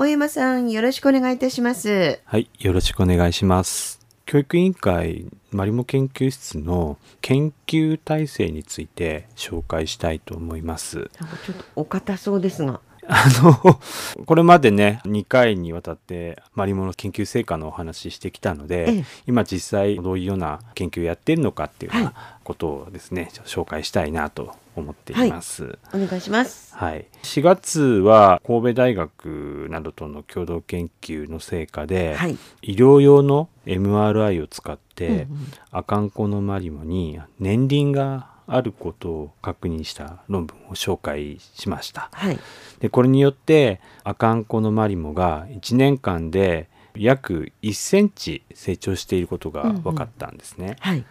大山さん、よろしくお願いいたします。はい、よろしくお願いします。教育委員会マリモ研究室の研究体制について紹介したいと思います。なんかちょっとお堅そうですが。あの、これまでね、2回にわたってマリモの研究成果のお話ししてきたので、ええ今実際どういうような研究をやってるのかっていうようはなことをですね、ちょっと紹介したいなと思っています。お願いします。はい、4月は神戸大学などとの共同研究の成果で、はい。医療用の MRI を使って、うんうんアカンコのマリモに年輪があることを確認した論文を紹介しました。はい。でこれによってアカンコのマリモが1年間で約1センチ成長していることが分かったんですね。はい。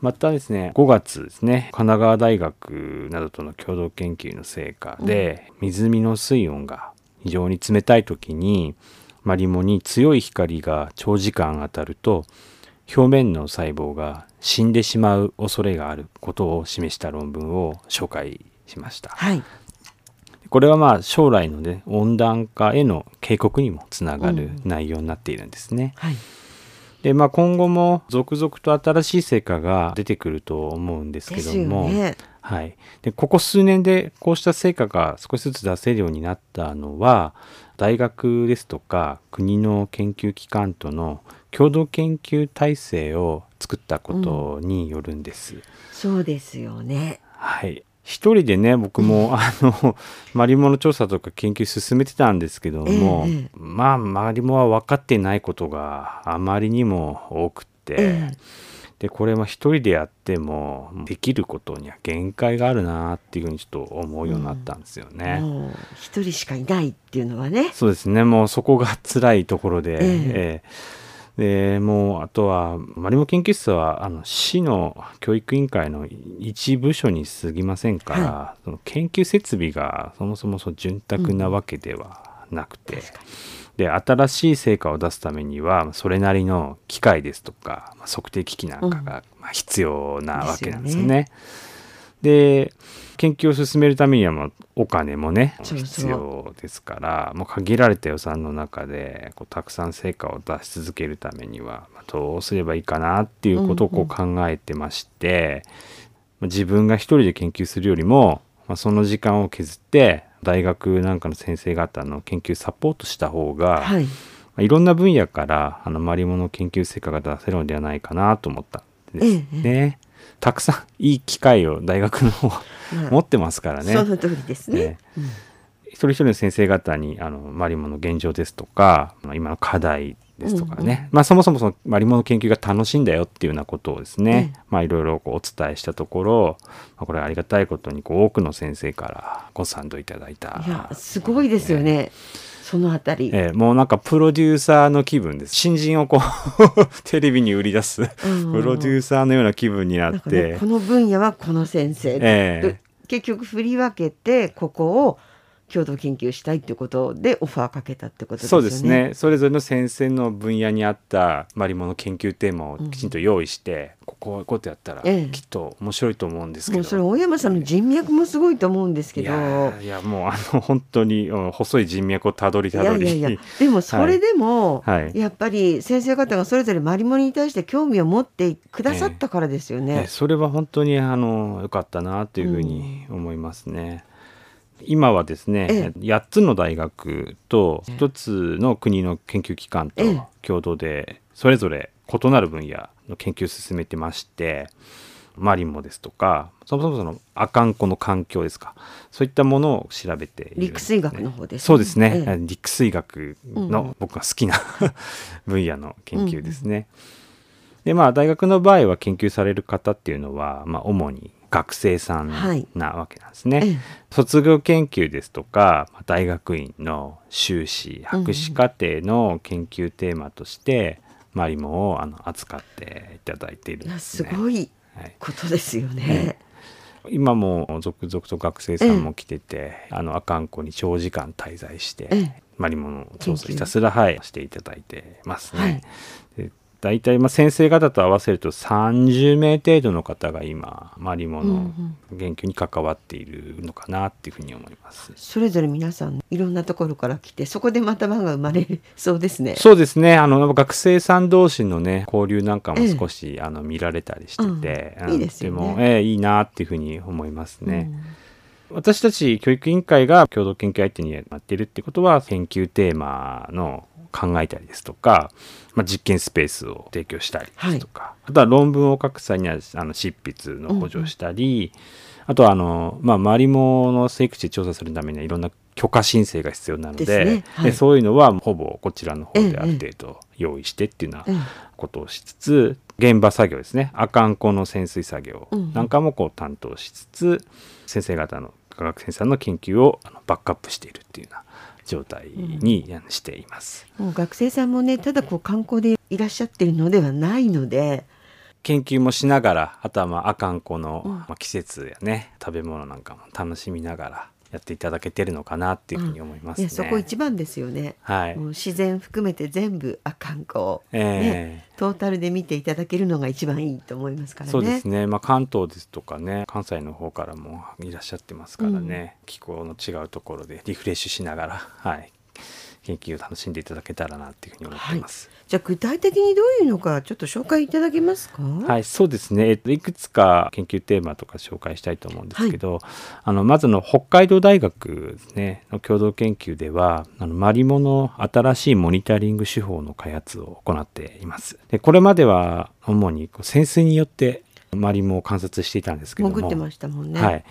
またですね5月ですね神奈川大学などとの共同研究の成果で、湖の水温が非常に冷たい時にマリモに強い光が長時間当たると表面の細胞が死んでしまう恐れがあることを示した論文を紹介しました。はい。これはまあ将来のね温暖化への警告にもつながるうん内容になっているんですね。はい。でまあ今後も続々と新しい成果が出てくると思うんですけども、ね。はい、でここ数年でこうした成果が少しずつ出せるようになったのは大学ですとか国の研究機関との共同研究体制を作ったことによるんです。そうですよね。はい。一人でね僕も、あの マリモの調査とか研究進めてたんですけども、ええまあマリモは分かってないことがあまりにも多くって、ええ。でこれは一人でやってもできることには限界があるなっていうふうにちょっと思うようになったんですよね。もう一人しかいないっていうのはね。そうですね。もうそこが辛いところで、え。ええでもうあとはマリモ研究室はあの市の教育委員会の一部署に過ぎませんから、その研究設備がそもそもそう潤沢なわけではなくて、確かに。で新しい成果を出すためにはそれなりの機械ですとか、まあ測定機器なんかがまあ必要なわけなんですよね。で研究を進めるためにはもうお金もね必要ですからもう限られた予算の中でこうたくさん成果を出し続けるためにはまあどうすればいいかなっていうことをこう考えてまして、まあ自分が一人で研究するよりも、まあ、その時間を削って大学なんかの先生方の研究サポートした方が、はい。まあいろんな分野からあのマリモの研究成果が出せるのではないかなと思ったんですね。たくさんいい機会を大学の方はまあ。持ってますからね。その通りですね。ね。一人一人の先生方にあのマリモの現状ですとかまあ今の課題ですとかね、まあそもそもそのマリモの研究が楽しいんだよっていうようなことをですね、えまあいろいろこうお伝えしたところ、まあ、これありがたいことにこう多くの先生からご賛同いただいた。いや、すごいですよね。そのあたり。えーもうなんかプロデューサーの気分です。新人をこう テレビに売り出す。うん。プロデューサーのような気分になって、ね、この分野はこの先生、ええ。で結局振り分けてここを共同研究したいってことでオファーかけたってことですよね。そうですね。それぞれの先生の分野に合ったマリモの研究テーマをきちんと用意して、こういうことやったらええ。きっと面白いと思うんですけど、もうそれ大山さんの人脈もすごいと思うんですけいど。いやもうあの 本当にうん細い人脈をたどりいたどり。やいやいや。でも それでも、はい。やっぱり先生方がそれぞれマリモに対して興味を持ってくださったからですよね。ねそれは本当にあの良かったなというふうに思いますね。今はですね、え8つの大学と1つの国の研究機関とええ。共同でそれぞれ異なる分野の研究を進めてましてマリモですとかそもそもそのアカンコの環境ですかそういったものを調べてね。陸水学の方ですね。そうですね、ええ。陸水学うんの僕が好きな 分野の研究ですね。でまあ大学の場合は研究される方っていうのは、まあ、主に学生さんはい。なわけなんですね。ええ。卒業研究ですとかまあ大学院の修士博士課程の研究テーマとして、マリモをあの扱っていただいているね。すごいはいことですよね。今も続々と学生さんも来てて、あの阿寒湖に長時間滞在して、ええマリモの調査ひたすらはいしていただいてますね。はいで大体まあ先生方と合わせると30名程度の方が今マリモの研究に関わっているのかなっていうふうに思います。それぞれ皆さんいろんなところから来てそこでまた輪が生まれ そうですね。そうですね。あの学生さん同士のね交流なんかも少し、あの見られたりしてて、うん。いいですよね。も、ええいいなっていうふうに思いますね。私たち教育委員会が共同研究相手にやっているってことは研究テーマの考えたりですとか、まあ、実験スペースを提供したりですとか、あとは論文を書く際にはあの執筆の補助をしたり、あとはあの、まあ、マリモの生育地調査するためにはいろんな許可申請が必要なのでですね。はい。でそういうのはほぼこちらの方であるえ程度用意してっていうようええなことをしつつ現場作業ですね。阿寒湖の潜水作業うんなんかもこう担当しつつ先生方の科学先生の研究をバックアップしているっていうような状態にしています。もう学生さんもねただこう観光でいらっしゃってるのではないので研究もしながらあとはまあ阿寒湖の、うんまあ、季節やね食べ物なんかも楽しみながらやっていただけてるのかなっていうふうに思いますね。ねそこ一番ですよね。はいもう自然含めて全部あ観光、ええトータルで見ていただけるのが一番いいと思いますからね。そうですね、まあ、関東ですとかね関西の方からもいらっしゃってますからね、気候の違うところでリフレッシュしながら、はい、研究を楽しんでいただけたらなっていうふうに思ってます。じゃあ具体的にどういうのかちょっと紹介いただけますか？はい、そうですね、えっと、いくつか研究テーマとか紹介したいと思うんですけど、あのまずの北海道大学です、ね、の共同研究ではあのマリモの新しいモニタリング手法の開発を行っています。でこれまでは主に潜水によってマリモを観察していたんですけども潜ってましたもんね。はい、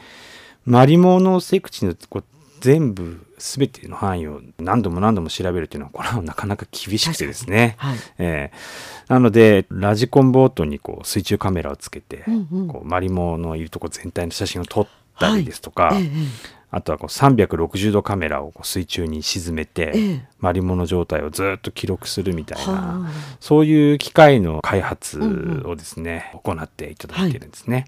マリモの生口のこう全部全ての範囲を何度も何度も調べるというのはこれはなかなか厳しくてですね。はい。えーなのでラジコンボートにこう水中カメラをつけて、うんうん。こうマリモのいるとこ全体の写真を撮ったりですとか、ええあとはこう360度カメラをこう水中に沈めて、ええ。マリモの状態をずっと記録するみたいな、はあ。そういう機械の開発をですね、行っていただいてるんですね。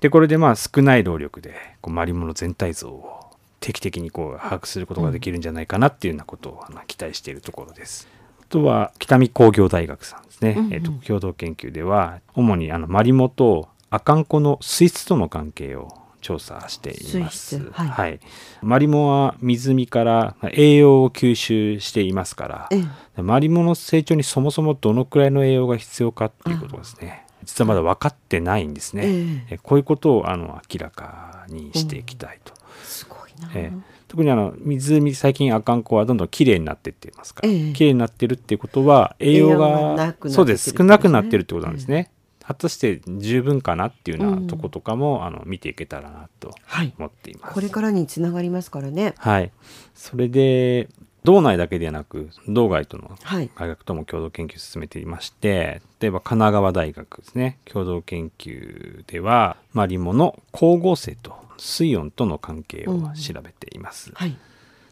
でこれでまあ少ない労力でこうマリモの全体像を定期的にこう把握することができるんじゃないかなっていうようなことをあの期待しているところです。あとは北見工業大学さんですね、うんうんえっと共同研究では主にあのマリモとアカンコの水質との関係を調査しています。水質はいマリモは湖からまあ栄養を吸収していますから、ええマリモの成長にそもそもどのくらいの栄養が必要かっていうことですね。実はまだ分かってないんですね。えええこういうことをあの明らかにしていきたいと。すごいな。ええ特にあの湖最近阿寒湖はどんどん綺麗になっていってますから、ええ綺麗になってるっていうことは栄養がそうです少なくなってるってことなんですね。果たして十分かなっていうようなとことかも、あの見ていけたらなとはい。思っています。これからにつながりますからね。はい。それで道内だけではなく道外とのはい。大学とも共同研究を進めていまして例えば神奈川大学ですね共同研究ではマリモの光合成と水温との関係を調べています、はい。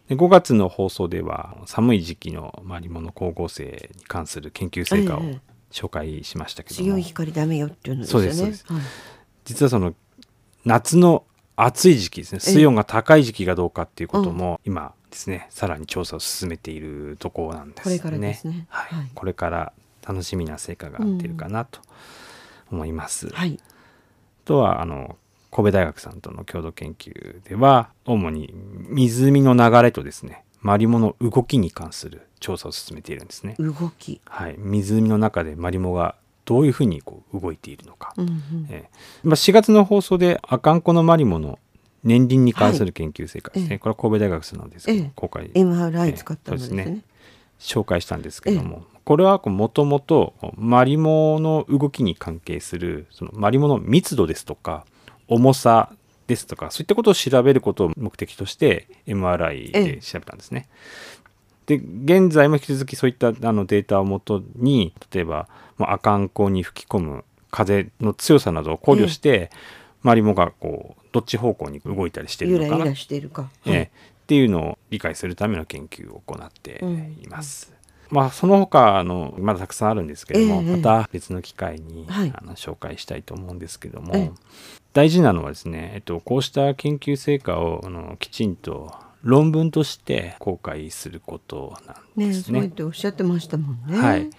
で5月の放送では寒い時期のマリモの光合成に関する研究成果をええ紹介しましたけども、強い光ダメよっていうのですよね。そうですはい。実はその夏の暑い時期ですね。ええ。水温が高い時期がどうかっていうことも今ですねさらに調査を進めているところなんですね。これからですね。はい。はい。これから楽しみな成果が出るかなと思います。はい。あとはあの神戸大学さんとの共同研究では主に湖の流れとですねマリモの動きに関する調査を進めているんですね。動き。はい、湖の中でマリモがどういうふうにこう動いているのか、うんうん。えーまあ、4月の放送でアカンコのマリモの年輪に関する研究成果ですね、はいええ。これは神戸大学さんなんですけど、ええ。公開。MRI 使ったのですね。そうですね。紹介したんですけども、これはもともとマリモの動きに関係するそのマリモの密度ですとか重さですとかそういったことを調べることを目的として MRI で調べたんですね。で現在も引き続きそういったあのデータをもとに例えばまあ阿寒湖に吹き込む風の強さなどを考慮して、マリモがこうどっち方向に動いたりしてるのかなゆらゆらしているか。ええっていうのを理解するための研究を行っています。まあその他のまだたくさんあるんですけども、ええまた別の機会に、はいあの紹介したいと思うんですけども、ええ大事なのはですね、えっと、こうした研究成果をあのきちんと論文として公開することなんねですね。そうやっておっしゃってましたもんね。はい。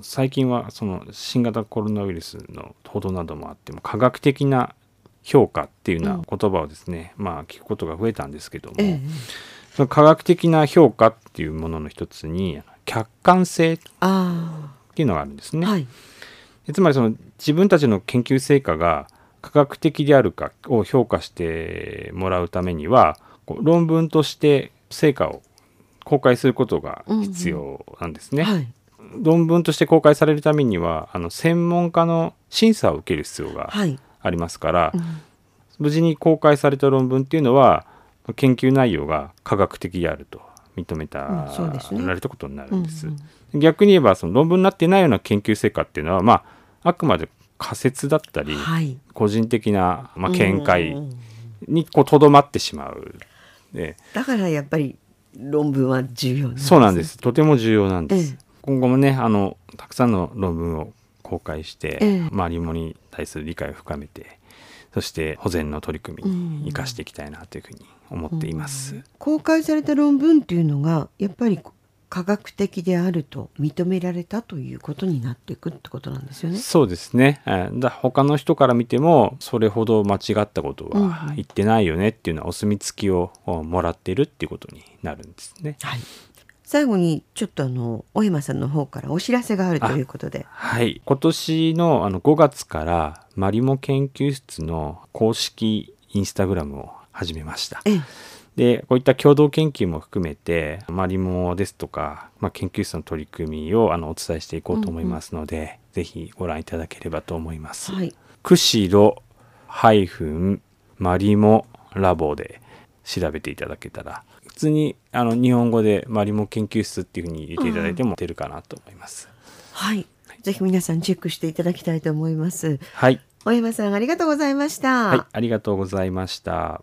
最近はその新型コロナウイルスの報道などもあっても科学的な評価っていうような言葉をですね、まあ聞くことが増えたんですけども、科学的な評価っていうものの一つに客観性っあていうのがあるんですね。あはい。でつまりその自分たちの研究成果が科学的であるかを評価してもらうためには論文として成果を公開することが必要なんですね。はい。論文として公開されるためにはあの専門家の審査を受ける必要がはい。ありますから、うん。無事に公開された論文っていうのは研究内容が科学的であると認めた、られたことになるんです。うん逆に言えばその論文になってないような研究成果っていうのは、まあ、あくまで仮説だったり、はい。個人的な、まあ、見う解んにこうとどまってしまう。でだからやっぱり論文は重要なんですね。そうなんです。とても重要なんです。ええ。今後もねあのたくさんの論文を公開して、ええ。まあ、リモに対する理解を深めてそして保全の取り組みに生かしていきたいなというふうに思っています。公開された論文っていうのがやっぱり科学的であると認められたということになっていくってことなんですよね。そうですね。えーだ他の人から見てもそれほど間違ったことうんは言ってないよねっていうのはお墨付きをおもらっているっていうことになるんですね。はい。最後にちょっとあの小山さんの方からお知らせがあるということで。はい。今年のあの5月からマリモ研究室の公式インスタグラムを始めました。ええで、こういった共同研究も含めて、マリモですとか、まあ、研究室の取り組みをあのお伝えしていこうと思いますので、ぜひご覧いただければと思います。はい。釧路ハイフンマリモラボで調べていただけたら普通にあの日本語でマリモ研究室っていうふうに入れていただいても出るかなと思います。はい。ぜひ皆さんチェックしていただきたいと思います。はい、小山さんありがとうございました。はい、ありがとうございました。